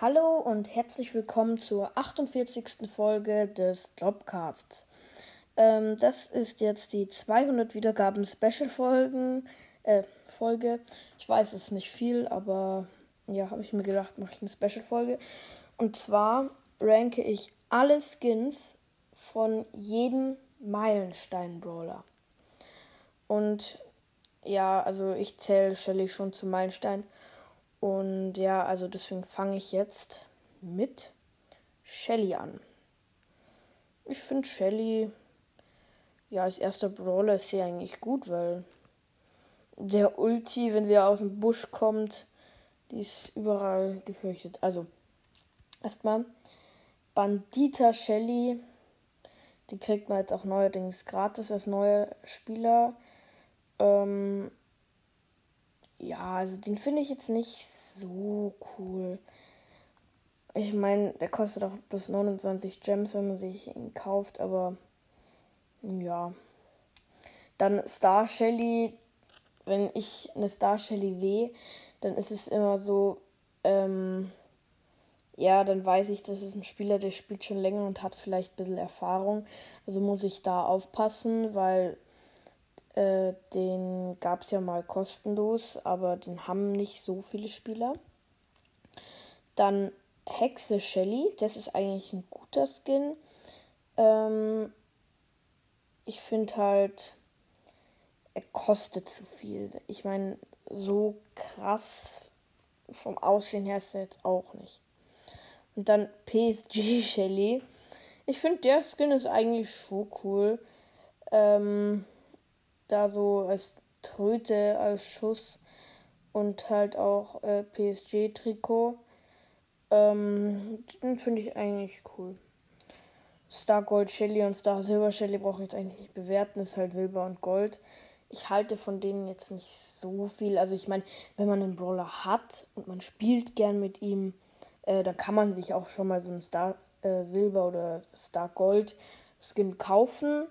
Hallo und herzlich willkommen zur 48. Folge des Dropcasts. Ähm, das ist jetzt die 200 Wiedergaben Special Folgen äh, Folge. Ich weiß es ist nicht viel, aber ja, habe ich mir gedacht, mache ich eine Special Folge. Und zwar ranke ich alle Skins von jedem Meilenstein Brawler. Und ja, also ich zähle Shelly schon zu Meilenstein. Und ja, also deswegen fange ich jetzt mit Shelly an. Ich finde Shelly, ja, als erster Brawler ist sie eigentlich gut, weil der Ulti, wenn sie aus dem Busch kommt, die ist überall gefürchtet. Also, erstmal Bandita Shelly. Die kriegt man jetzt auch neuerdings gratis als neue Spieler. Ähm, also den finde ich jetzt nicht so cool. Ich meine, der kostet auch bis 29 Gems, wenn man sich ihn kauft, aber ja. Dann Star Shelly. Wenn ich eine Star Shelly sehe, dann ist es immer so, ähm, ja, dann weiß ich, das ist ein Spieler, der spielt schon länger und hat vielleicht ein bisschen Erfahrung. Also muss ich da aufpassen, weil äh, den gab es ja mal kostenlos, aber den haben nicht so viele Spieler. Dann Hexe Shelly, das ist eigentlich ein guter Skin. Ähm, ich finde halt, er kostet zu viel. Ich meine, so krass vom Aussehen her ist er jetzt auch nicht. Und dann PSG Shelly. Ich finde, der Skin ist eigentlich schon cool. Ähm, da so als Tröte, als Schuss und halt auch äh, PSG-Trikot. Ähm, den finde ich eigentlich cool. Star Gold Shelly und Star Silber Shelly brauche ich jetzt eigentlich nicht bewerten, ist halt Silber und Gold. Ich halte von denen jetzt nicht so viel. Also ich meine, wenn man einen Brawler hat und man spielt gern mit ihm, äh, dann kann man sich auch schon mal so einen Star äh, Silber oder Star Gold Skin kaufen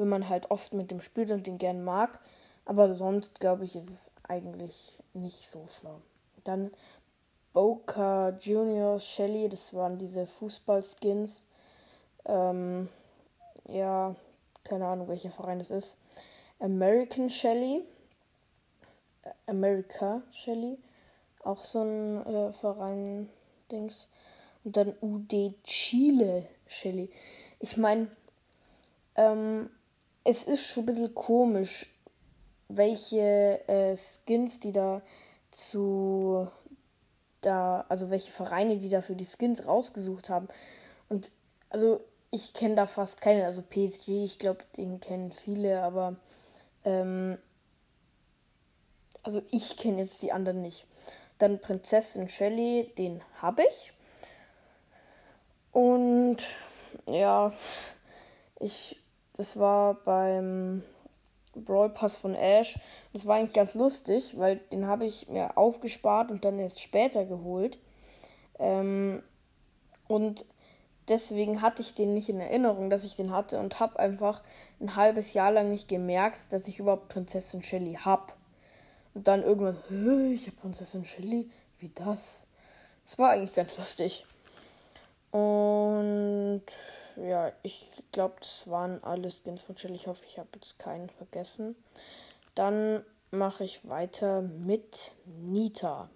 wenn man halt oft mit dem spielt und den gern mag. Aber sonst glaube ich, ist es eigentlich nicht so schlau. Dann Boca Juniors, Shelly, das waren diese Fußballskins. Ähm, ja, keine Ahnung, welcher Verein das ist. American Shelly. America Shelly. Auch so ein äh, Verein-Dings. Und dann UD Chile Shelly. Ich meine, ähm, es ist schon ein bisschen komisch, welche äh, Skins, die da zu da, also welche Vereine, die da für die Skins rausgesucht haben. Und also ich kenne da fast keine, also PSG, ich glaube, den kennen viele, aber ähm, also ich kenne jetzt die anderen nicht. Dann Prinzessin Shelly, den habe ich. Und ja, ich das war beim Brawl Pass von Ash. Das war eigentlich ganz lustig, weil den habe ich mir aufgespart und dann erst später geholt. Ähm, und deswegen hatte ich den nicht in Erinnerung, dass ich den hatte und habe einfach ein halbes Jahr lang nicht gemerkt, dass ich überhaupt Prinzessin Shelly habe. Und dann irgendwann, ich habe Prinzessin Shelly, wie das? Das war eigentlich ganz lustig. Und ja, ich glaube, das waren alle Skins von Chill. Ich hoffe, ich habe jetzt keinen vergessen. Dann mache ich weiter mit Nita.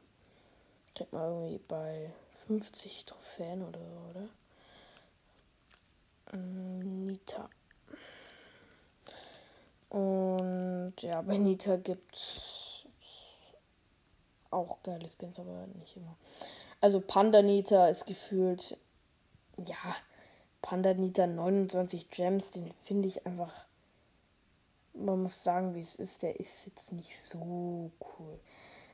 Ich denke mal irgendwie bei 50 Trophäen oder so, oder? Mm, Nita. Und ja, bei Nita gibt es auch geile Skins, aber nicht immer. Also Panda Nita ist gefühlt, ja, Pandanita 29 Gems, den finde ich einfach. Man muss sagen, wie es ist, der ist jetzt nicht so cool.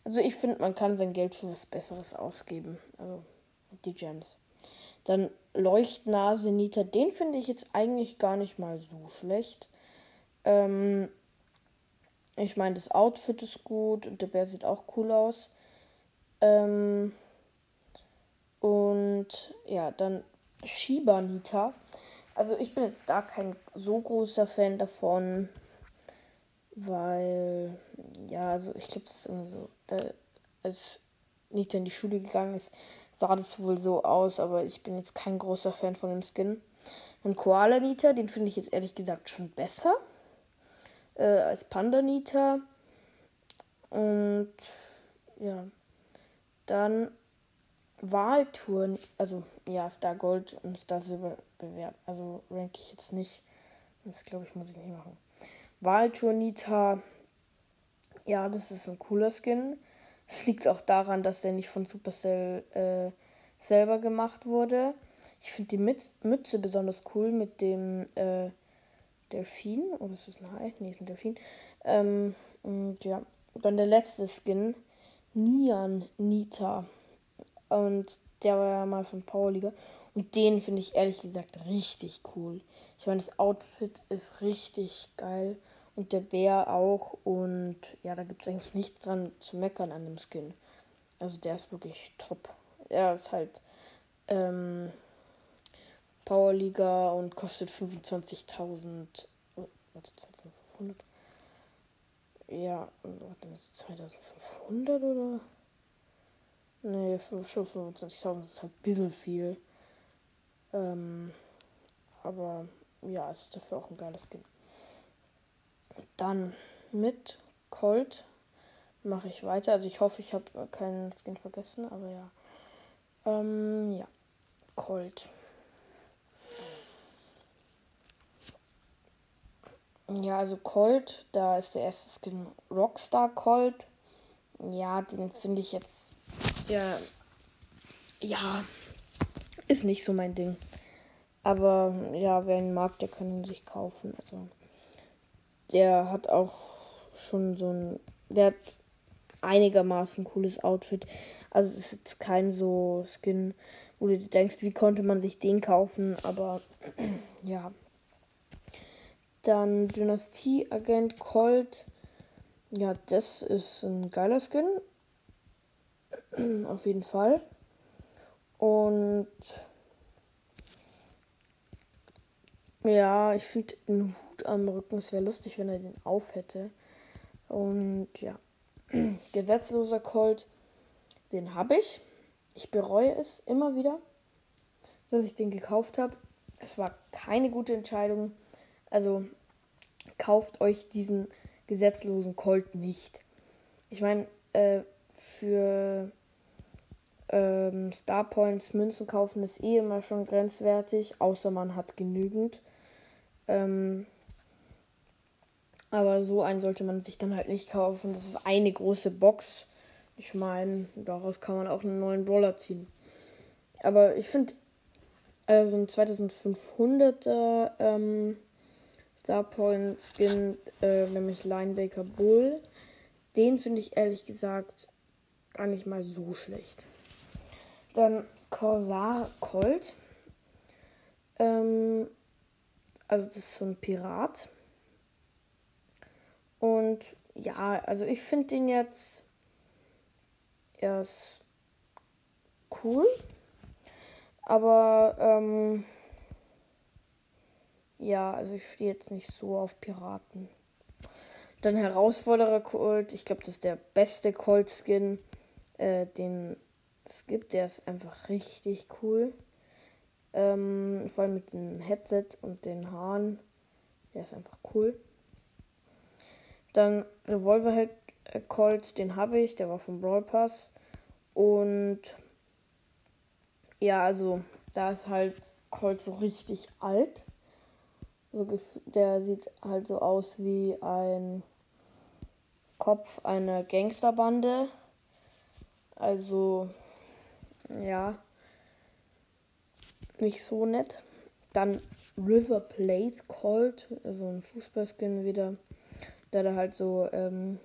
Also ich finde, man kann sein Geld für was Besseres ausgeben. Also die Gems. Dann Leuchtnase Nita, den finde ich jetzt eigentlich gar nicht mal so schlecht. Ähm, ich meine, das Outfit ist gut und der Bär sieht auch cool aus. Ähm, und ja, dann Shibanita. Also ich bin jetzt da kein so großer Fan davon, weil ja, also ich glaube, das ist so, als Nita in die Schule gegangen ist, sah das wohl so aus, aber ich bin jetzt kein großer Fan von dem Skin. Ein Koala Nita, den finde ich jetzt ehrlich gesagt schon besser äh, als Panda Nita. Und ja, dann Wahltouren, also ja, Star Gold und Star Silber bewerten. Also rank ich jetzt nicht. Das glaube ich, muss ich nicht machen. Wahltour Nita, ja, das ist ein cooler Skin. Es liegt auch daran, dass der nicht von Supercell äh, selber gemacht wurde. Ich finde die Mütze besonders cool mit dem äh, Delfin. Oder ist das ein Hai? Nee, ist ein Delfin. Ähm, und ja, dann der letzte Skin. Nian Nita. Und der war ja mal von Powerliga. Und den finde ich ehrlich gesagt richtig cool. Ich meine, das Outfit ist richtig geil. Und der Bär auch. Und ja, da gibt es eigentlich nichts dran zu meckern an dem Skin. Also der ist wirklich top. Er ist halt ähm, Powerliga und kostet 25.000. Oh, warte, 2500? Ja, warte, ist 2500 oder? Nee, für schon 25.000 ist halt ein bisschen viel. Ähm, aber ja, es ist dafür auch ein geiles Skin. Dann mit Colt mache ich weiter. Also ich hoffe, ich habe keinen Skin vergessen, aber ja. Ähm, ja. Colt. Ja, also Colt, da ist der erste Skin Rockstar Colt. Ja, den finde ich jetzt. Ja. Ja. Ist nicht so mein Ding. Aber ja, wer ihn mag, der kann ihn sich kaufen. Also der hat auch schon so ein. Der hat einigermaßen cooles Outfit. Also es ist jetzt kein so Skin, wo du denkst, wie konnte man sich den kaufen, aber ja. Dann Dynastie-Agent Colt. Ja, das ist ein geiler Skin. Auf jeden Fall. Und ja, ich finde einen Hut am Rücken. Es wäre lustig, wenn er den auf hätte. Und ja. Gesetzloser Colt, den habe ich. Ich bereue es immer wieder, dass ich den gekauft habe. Es war keine gute Entscheidung. Also kauft euch diesen gesetzlosen Colt nicht. Ich meine, äh, für ähm, Starpoints Münzen kaufen ist eh immer schon grenzwertig, außer man hat genügend. Ähm, aber so einen sollte man sich dann halt nicht kaufen. Das ist eine große Box. Ich meine, daraus kann man auch einen neuen Brawler ziehen. Aber ich finde, also ein 2500er ähm, Starpoint Skin, äh, nämlich Linebaker Bull, den finde ich ehrlich gesagt gar nicht mal so schlecht. Dann Corsair Colt. Ähm, also das ist so ein Pirat. Und ja, also ich finde den jetzt. Er ist cool. Aber ähm, ja, also ich stehe jetzt nicht so auf Piraten. Dann Herausforderer Colt. Ich glaube, das ist der beste Colt-Skin, äh, den es gibt. Der ist einfach richtig cool. Ähm, vor allem mit dem Headset und den Haaren. Der ist einfach cool. Dann Revolverhead äh, Colt, den habe ich, der war vom Brawl Pass. Und ja, also da ist halt Colt so richtig alt. So, der sieht halt so aus wie ein Kopf einer Gangsterbande. Also, ja, nicht so nett. Dann River Plate Colt, also ein Fußballskin wieder. Da da halt so ähm,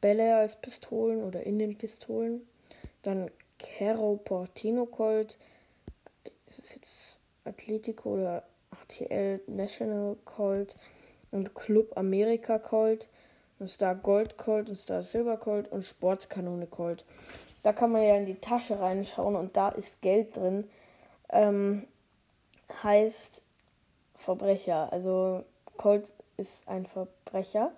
Bälle als Pistolen oder in den Pistolen. Dann Caro Portino Colt. Ist es jetzt Atletico oder HTL National Colt und Club America Colt, und Star Gold Colt und Star Silver Colt und Sportskanone Colt. Da kann man ja in die Tasche reinschauen und da ist Geld drin. Ähm, heißt Verbrecher. Also Colt ist ein Verbrecher.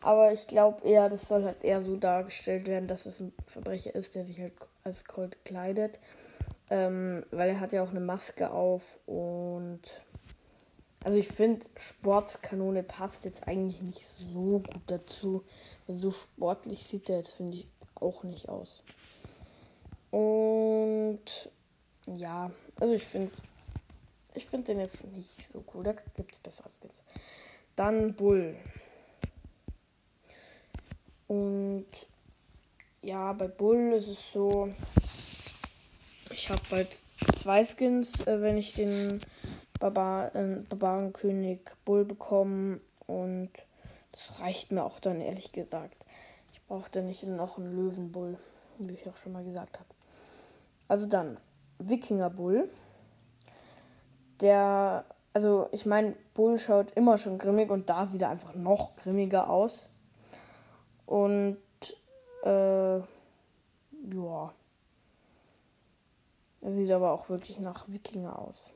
Aber ich glaube eher, das soll halt eher so dargestellt werden, dass es ein Verbrecher ist, der sich halt als Colt kleidet. Ähm, weil er hat ja auch eine Maske auf und also ich finde, Sportskanone passt jetzt eigentlich nicht so gut dazu. Also so sportlich sieht er jetzt, finde ich, auch nicht aus. Und ja, also ich finde, ich finde den jetzt nicht so cool. Da gibt es bessere Skins. Dann Bull. Und ja, bei Bull ist es so, ich habe bald zwei Skins, äh, wenn ich den Barbar äh, Barbarenkönig Bull bekomme. Und das reicht mir auch dann, ehrlich gesagt. Dann nicht noch einen Löwenbull, wie ich auch schon mal gesagt habe. Also dann, Wikinger Bull. Der, also ich meine, Bull schaut immer schon grimmig und da sieht er einfach noch grimmiger aus. Und, äh, ja. Er sieht aber auch wirklich nach Wikinger aus.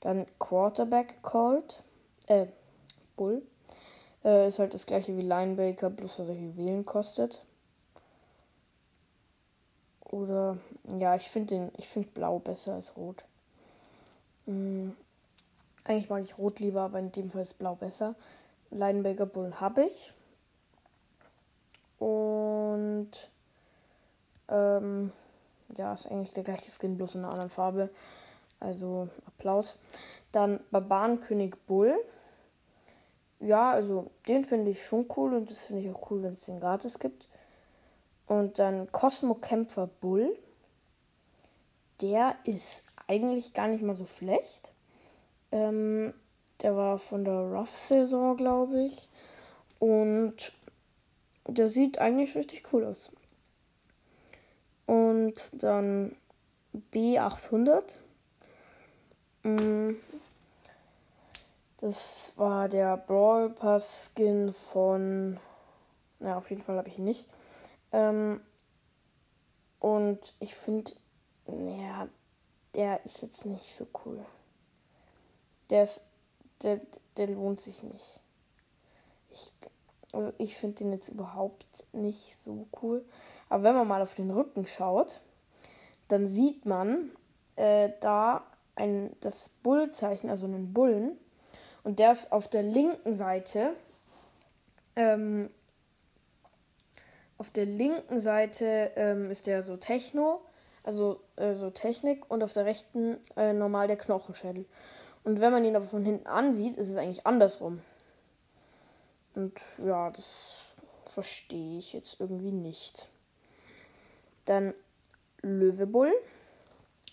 Dann Quarterback Colt. Äh, Bull. Äh, ist halt das gleiche wie Linebaker, bloß dass er Juwelen kostet. Oder ja, ich finde den, Blau besser als Rot. Mhm. Eigentlich mag ich Rot lieber, aber in dem Fall ist Blau besser. Linebaker Bull habe ich. Und ähm, ja, ist eigentlich der gleiche Skin, bloß in einer anderen Farbe. Also Applaus. Dann Barbarenkönig Bull. Ja, also den finde ich schon cool und das finde ich auch cool, wenn es den gratis gibt. Und dann Cosmo Kämpfer Bull. Der ist eigentlich gar nicht mal so schlecht. Ähm, der war von der Rough-Saison, glaube ich. Und der sieht eigentlich richtig cool aus. Und dann B800. Das war der Brawl Pass Skin von. Na, auf jeden Fall habe ich ihn nicht. Ähm, und ich finde, naja, der ist jetzt nicht so cool. Der ist, der, der lohnt sich nicht. Ich, also ich finde den jetzt überhaupt nicht so cool. Aber wenn man mal auf den Rücken schaut, dann sieht man äh, da ein, das Bullzeichen, also einen Bullen. Und der ist auf der linken Seite. Ähm, auf der linken Seite ähm, ist der so Techno, also äh, so Technik, und auf der rechten äh, normal der Knochenschädel. Und wenn man ihn aber von hinten ansieht, ist es eigentlich andersrum. Und ja, das verstehe ich jetzt irgendwie nicht. Dann Löwebull.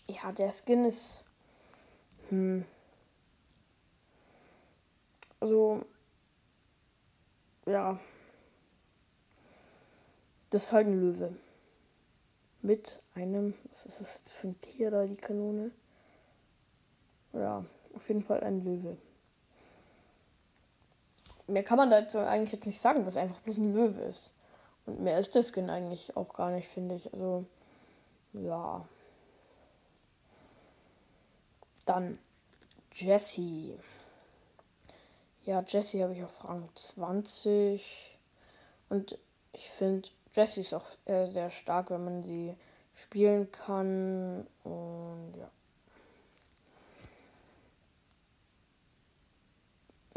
Ja, der Skin ist. Hm. Also. Ja. Das ist halt ein Löwe. Mit einem. Was ist das für ein Tier da, die Kanone? Ja, auf jeden Fall ein Löwe. Mehr kann man dazu eigentlich jetzt nicht sagen, was einfach bloß ein Löwe ist. Und mehr ist der Skin eigentlich auch gar nicht, finde ich. Also, ja. Dann Jessie. Ja, Jessie habe ich auf Rang 20. Und ich finde, Jessie ist auch äh, sehr stark, wenn man sie spielen kann. Und ja.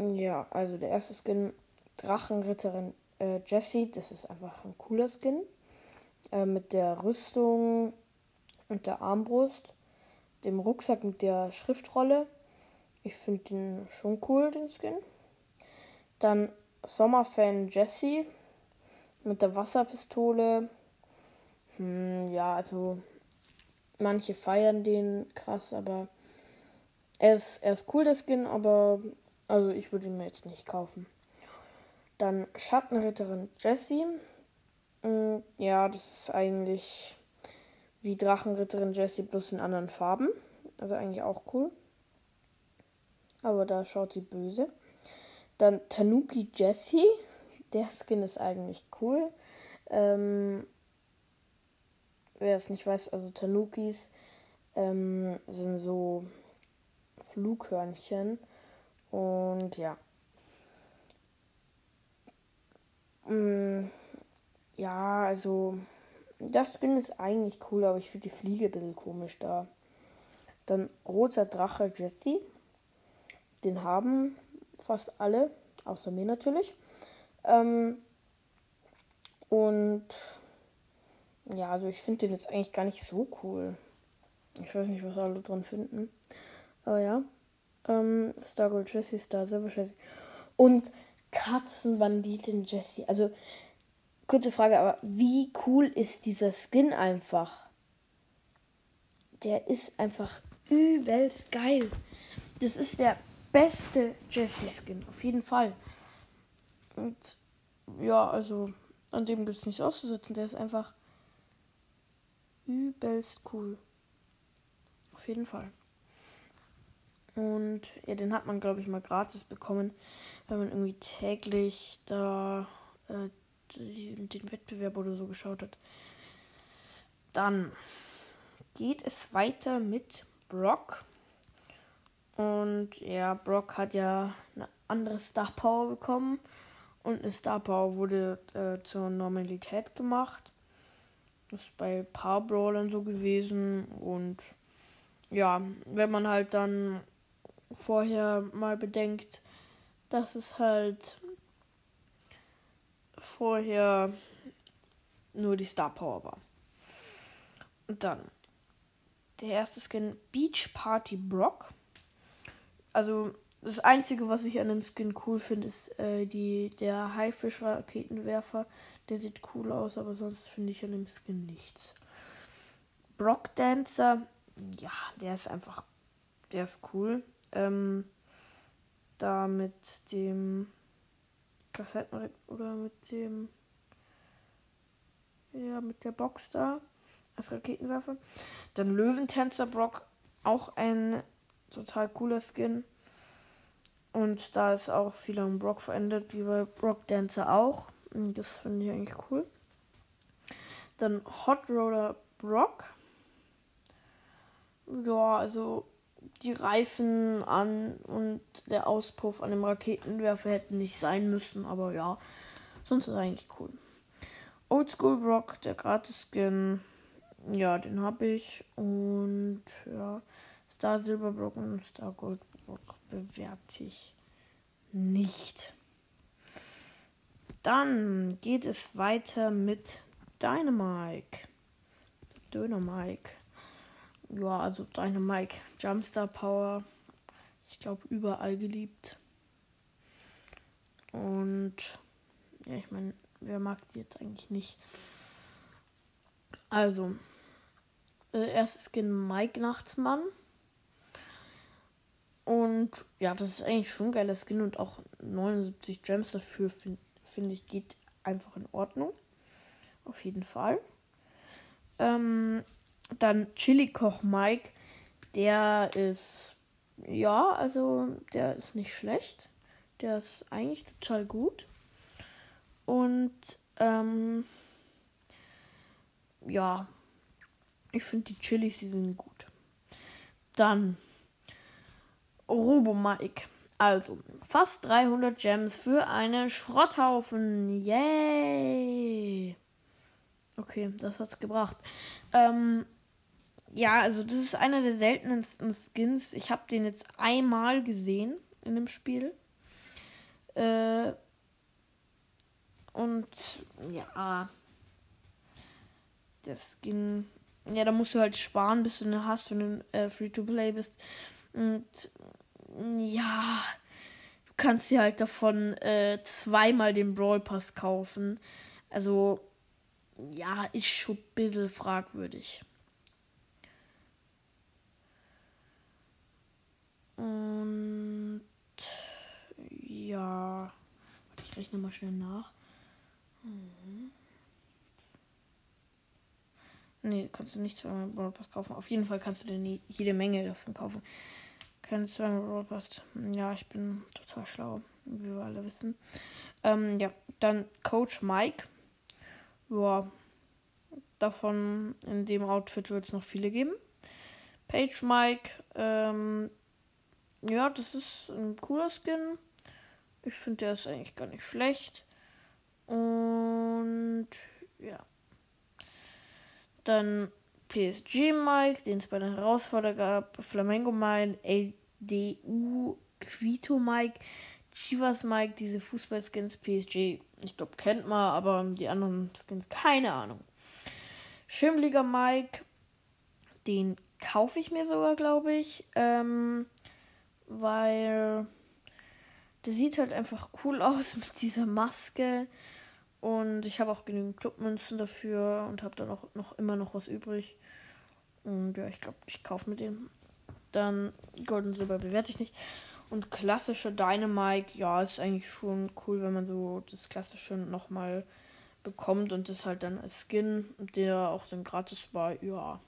Ja, also der erste Skin Drachenritterin äh, Jessie, das ist einfach ein cooler Skin. Äh, mit der Rüstung und der Armbrust, dem Rucksack mit der Schriftrolle. Ich finde den schon cool, den Skin. Dann Sommerfan Jessie mit der Wasserpistole. Hm, ja, also manche feiern den krass, aber er ist, er ist cool, der Skin, aber also ich würde ihn mir jetzt nicht kaufen. Dann Schattenritterin Jessie. Mm, ja, das ist eigentlich wie Drachenritterin Jessie bloß in anderen Farben. Also eigentlich auch cool. Aber da schaut sie böse. Dann Tanuki Jessie. Der Skin ist eigentlich cool. Ähm, wer es nicht weiß, also Tanukis ähm, sind so Flughörnchen. Und ja, Mm, ja, also das Skin ist eigentlich cool, aber ich finde die Fliege ein bisschen komisch da. Dann roter Drache Jesse. Den haben fast alle, außer mir natürlich. Ähm, und ja, also ich finde den jetzt eigentlich gar nicht so cool. Ich weiß nicht, was alle dran finden. Aber ja. Ähm, Stargirl Jessie, Star Silver Jessie. Und Katzenbanditin Jessie. Also, kurze Frage, aber wie cool ist dieser Skin einfach? Der ist einfach übelst geil. Das ist der beste Jessie-Skin, auf jeden Fall. Und ja, also an dem gibt es nichts auszusetzen. Der ist einfach übelst cool. Auf jeden Fall. Und ja, den hat man, glaube ich, mal gratis bekommen, wenn man irgendwie täglich da äh, den Wettbewerb oder so geschaut hat. Dann geht es weiter mit Brock. Und ja, Brock hat ja eine andere Star Power bekommen. Und eine Star Power wurde äh, zur Normalität gemacht. Das ist bei Power Brawlern so gewesen. Und ja, wenn man halt dann vorher mal bedenkt, dass es halt vorher nur die Star Power war. Und dann der erste Skin Beach Party Brock. Also das Einzige, was ich an dem Skin cool finde, ist äh, die, der Haifisch-Raketenwerfer. Der sieht cool aus, aber sonst finde ich an dem Skin nichts. Brock Dancer, ja, der ist einfach, der ist cool. Ähm, da mit dem Kassetten oder mit dem ja mit der Box da als Raketenwerfer. Dann Löwentänzer Brock, auch ein total cooler Skin. Und da ist auch viel an Brock verändert, wie bei Brock Dancer auch. Und das finde ich eigentlich cool. Dann Hot Roller Brock. Ja, also die Reifen an und der Auspuff an dem Raketenwerfer hätten nicht sein müssen, aber ja, sonst ist eigentlich cool. Oldschool Brock, der Gratis-Skin, ja, den habe ich. Und ja, Star Silver Brock und Star Gold Brock bewerte ich nicht. Dann geht es weiter mit Dynamike. Dynamike. Ja, also Dynamike. Jumpstar Power. Ich glaube, überall geliebt. Und ja, ich meine, wer mag sie jetzt eigentlich nicht? Also, äh, erstes Skin Mike Nachtsmann. Und ja, das ist eigentlich schon ein geiler Skin und auch 79 Gems dafür finde find ich geht einfach in Ordnung. Auf jeden Fall. Ähm, dann Chili Koch Mike. Der ist, ja, also der ist nicht schlecht. Der ist eigentlich total gut. Und, ähm, ja, ich finde die Chilis, die sind gut. Dann Robo Mike. Also, fast 300 Gems für einen Schrotthaufen. Yay! Okay, das hat's gebracht. Ähm, ja, also das ist einer der seltensten Skins. Ich habe den jetzt einmal gesehen in dem Spiel. Äh, und ja, der Skin. Ja, da musst du halt sparen, bis du eine hast, wenn du äh, Free-to-Play bist. Und ja, du kannst dir halt davon äh, zweimal den Brawl Pass kaufen. Also, ja, ist schon ein bisschen fragwürdig. Und ja, ich rechne mal schnell nach. Mhm. Nee, kannst du nicht zweimal Brawl Pass kaufen. Auf jeden Fall kannst du dir jede Menge davon kaufen. Keine zweimal Pass. Ja, ich bin total schlau, wie wir alle wissen. Ähm, ja, dann Coach Mike. Ja, davon in dem Outfit wird es noch viele geben. Page Mike, ähm, ja, das ist ein cooler Skin. Ich finde, der ist eigentlich gar nicht schlecht. Und ja. Dann PSG Mike, den es bei der Herausforderung gab. Flamengo Mike, LDU, Quito Mike, Chivas Mike, diese Fußballskins PSG. Ich glaube, kennt man, aber die anderen Skins, keine Ahnung. Schirmliga Mike, den kaufe ich mir sogar, glaube ich. Ähm, weil der sieht halt einfach cool aus mit dieser Maske. Und ich habe auch genügend Clubmünzen dafür und habe dann auch noch immer noch was übrig. Und ja, ich glaube, ich kaufe mit dem. Dann Golden Silber bewerte ich nicht. Und klassische Dynamite, ja, ist eigentlich schon cool, wenn man so das klassische nochmal bekommt und das halt dann als Skin, der auch dann gratis war, ja.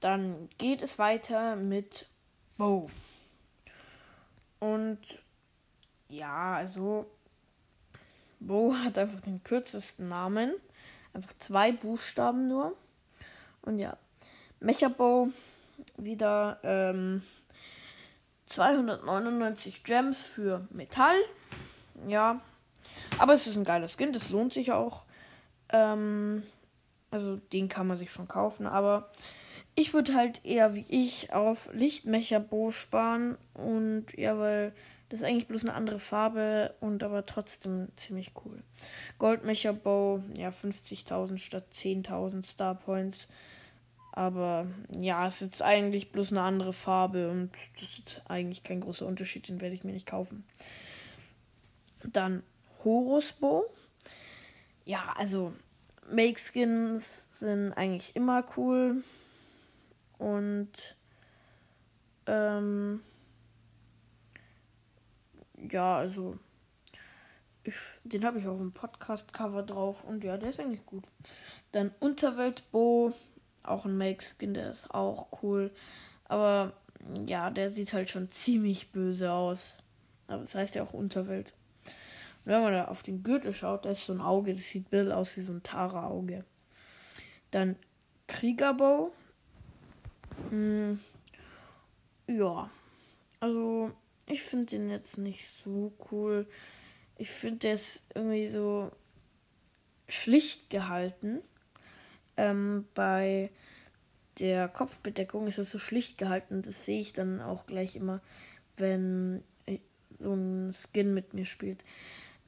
Dann geht es weiter mit Bow. Und ja, also Bo hat einfach den kürzesten Namen. Einfach zwei Buchstaben nur. Und ja, Mechabo wieder ähm, 299 Gems für Metall. Ja, aber es ist ein geiler Skin, das lohnt sich auch. Ähm, also den kann man sich schon kaufen, aber ich würde halt eher wie ich auf Lichtmecherbo sparen und ja, weil das ist eigentlich bloß eine andere Farbe und aber trotzdem ziemlich cool. Goldmecherbow, ja 50.000 statt 10.000 Star Points. Aber ja, es ist eigentlich bloß eine andere Farbe und das ist eigentlich kein großer Unterschied, den werde ich mir nicht kaufen. Dann Horusbo. Ja, also Make Skins sind eigentlich immer cool. Und ähm, ja, also ich, den habe ich auf dem Podcast-Cover drauf und ja, der ist eigentlich gut. Dann Unterweltbo, auch ein Make-Skin, der ist auch cool. Aber ja, der sieht halt schon ziemlich böse aus. Aber das heißt ja auch Unterwelt. Und wenn man da auf den Gürtel schaut, da ist so ein Auge, das sieht Bill aus wie so ein Tara-Auge. Dann Kriegerbow, hm, ja, also ich finde den jetzt nicht so cool. Ich finde, der ist irgendwie so schlicht gehalten. Ähm, bei der Kopfbedeckung ist es so schlicht gehalten. Das sehe ich dann auch gleich immer, wenn so ein Skin mit mir spielt.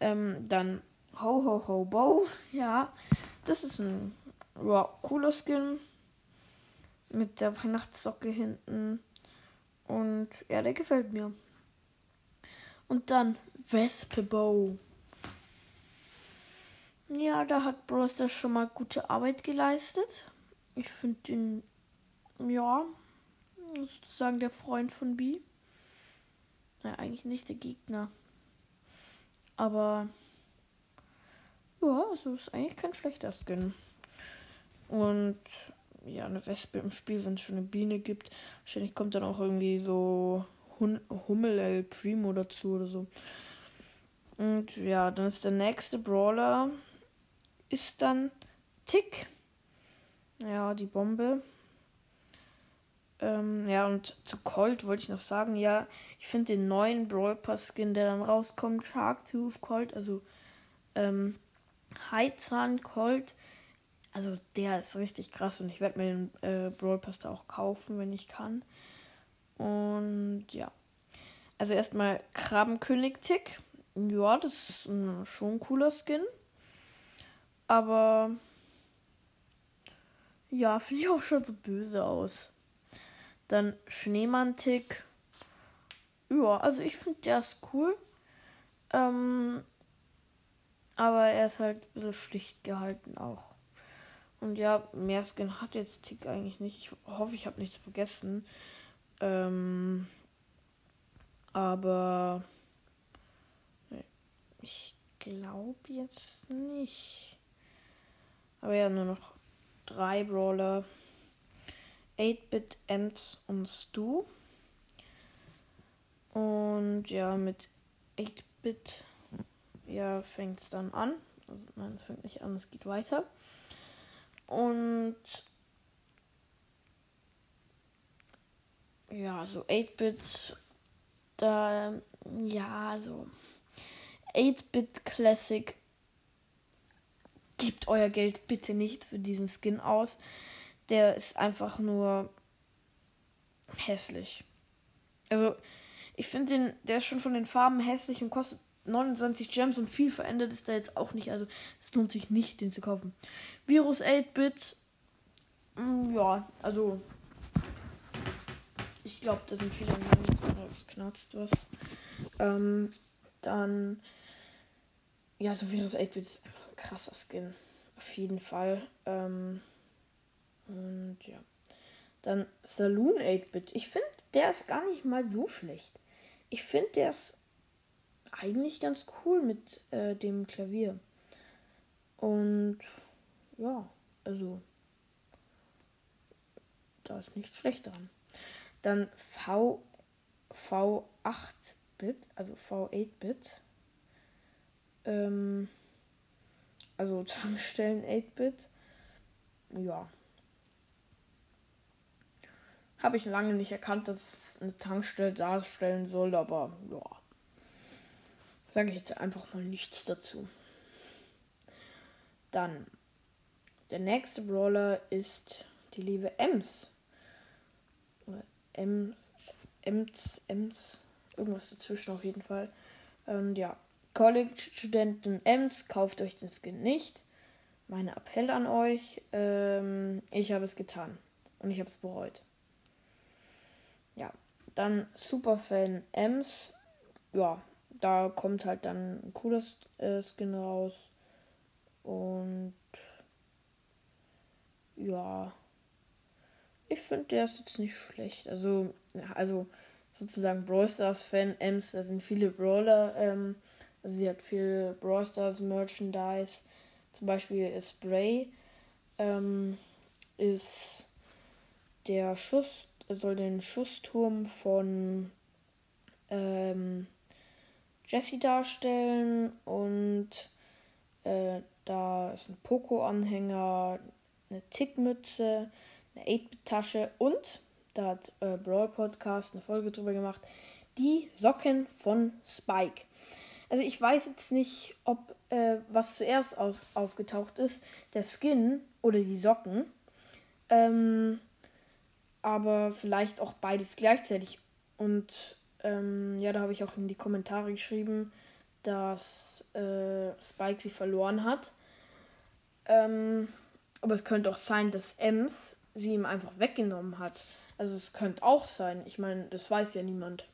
Ähm, dann Ho Ho Ho Bow. Ja, das ist ein ja, cooler Skin mit der Weihnachtssocke hinten. Und ja, der gefällt mir. Und dann Wespe Bow. Ja, da hat Bros das schon mal gute Arbeit geleistet. Ich finde den, ja, sozusagen der Freund von B. Naja, eigentlich nicht der Gegner. Aber, ja, also ist eigentlich kein schlechter Skin. Und ja, eine Wespe im Spiel, wenn es schon eine Biene gibt. Wahrscheinlich kommt dann auch irgendwie so Hum Hummel El Primo dazu oder so. Und ja, dann ist der nächste Brawler ist dann Tick. Ja, die Bombe. Ähm, ja, und zu Colt wollte ich noch sagen, ja, ich finde den neuen Brawl Pass Skin, der dann rauskommt, Shark Tooth Colt, also ähm, Heizahn Colt, also der ist richtig krass und ich werde mir den äh, Brawl Pass da auch kaufen, wenn ich kann. Und ja. Also erstmal Krabbenkönig Tick. Ja, das ist ein schon cooler Skin. Aber ja, finde ich auch schon so böse aus. Dann Schneemann-Tick. Ja, also ich finde der ist cool. Ähm, aber er ist halt so schlicht gehalten auch. Und ja, mehr Skin hat jetzt Tick eigentlich nicht. Ich hoffe, ich habe nichts vergessen. Ähm, aber ich glaube jetzt nicht. Aber ja, nur noch drei Brawler. 8-Bit, Ems und Stu. Und ja, mit 8-Bit ja, fängt es dann an. Also nein, es fängt nicht an, es geht weiter. Und ja, so 8-Bit, da, ja, so 8-Bit Classic gebt euer Geld bitte nicht für diesen Skin aus. Der ist einfach nur hässlich. Also, ich finde den, der ist schon von den Farben hässlich und kostet 29 Gems und viel verändert ist da jetzt auch nicht. Also, es lohnt sich nicht, den zu kaufen. Virus 8-Bit, mm, ja, also, glaube, da sind viele Meinungen. Es knarzt was. Ähm, dann, ja, so Virus 8-Bit ist einfach ein krasser Skin. Auf jeden Fall. Ähm, und ja. Dann Saloon 8-Bit. Ich finde, der ist gar nicht mal so schlecht. Ich finde, der ist eigentlich ganz cool mit äh, dem Klavier. Und ja, also da ist nichts schlecht dran. Dann V, V8-Bit, also V8-Bit. Ähm, also Tankstellen 8-Bit. Ja. Habe ich lange nicht erkannt, dass es eine Tankstelle darstellen soll, aber ja. Sage ich jetzt einfach mal nichts dazu. Dann, der nächste Brawler ist die liebe Ems. Ems, Ems, Ems, irgendwas dazwischen auf jeden Fall. Und ja, College-Studenten Ems, kauft euch den Skin nicht. Mein Appell an euch, ähm, ich habe es getan und ich habe es bereut. Ja, dann Superfan Ems, ja, da kommt halt dann ein cooles äh, Skin raus. Und ja, ich finde, der ist jetzt nicht schlecht. Also, also sozusagen Brawl Stars Fan, Ems, da sind viele Brawler. Ähm, also sie hat viel Brawl Stars Merchandise. Zum Beispiel Spray ähm, ist der Schuss, soll den Schussturm von ähm, Jessie darstellen und äh, da ist ein Poco-Anhänger, eine Tickmütze, eine 8-Bit-Tasche und da hat äh, Brawl Podcast eine Folge drüber gemacht, die Socken von Spike. Also ich weiß jetzt nicht, ob äh, was zuerst aus, aufgetaucht ist, der Skin oder die Socken. Ähm, aber vielleicht auch beides gleichzeitig. Und ähm, ja, da habe ich auch in die Kommentare geschrieben, dass äh, Spike sie verloren hat. Ähm, aber es könnte auch sein, dass Ems sie ihm einfach weggenommen hat. Also es könnte auch sein. Ich meine, das weiß ja niemand.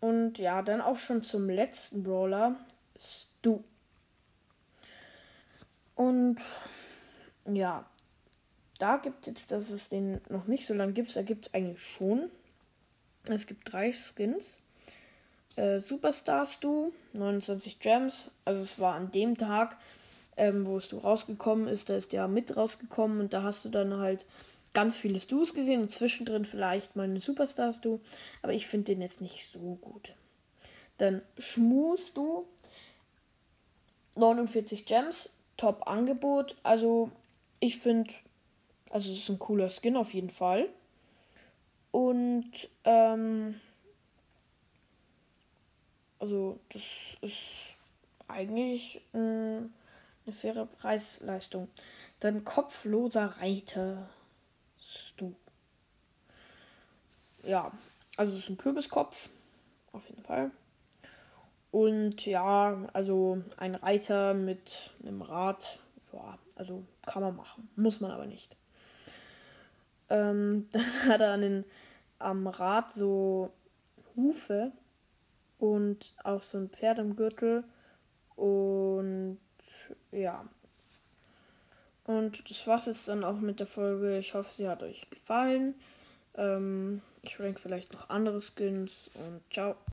Und ja, dann auch schon zum letzten Brawler, Stu. Und ja, da gibt es jetzt, dass es den noch nicht so lange gibt, da gibt es eigentlich schon. Es gibt drei Skins. Äh, Superstars Du, 29 Gems. Also es war an dem Tag, ähm, wo es du rausgekommen ist, da ist der mit rausgekommen und da hast du dann halt ganz viele Stus gesehen und zwischendrin vielleicht mal eine Superstars Du. Aber ich finde den jetzt nicht so gut. Dann Schmus Du, 49 Gems, Top Angebot. Also ich finde, also es ist ein cooler Skin auf jeden Fall. Und ähm, also das ist eigentlich äh, eine faire Preisleistung. Dann kopfloser Reiter. Du. Ja, also es ist ein Kürbiskopf. Auf jeden Fall. Und ja, also ein Reiter mit einem Rad. Ja, also kann man machen. Muss man aber nicht. Ähm, dann hat er an den, am Rad so Hufe und auch so ein Pferd im Gürtel. Und ja. Und das war's jetzt dann auch mit der Folge. Ich hoffe, sie hat euch gefallen. Ähm, ich rank vielleicht noch andere Skins und ciao.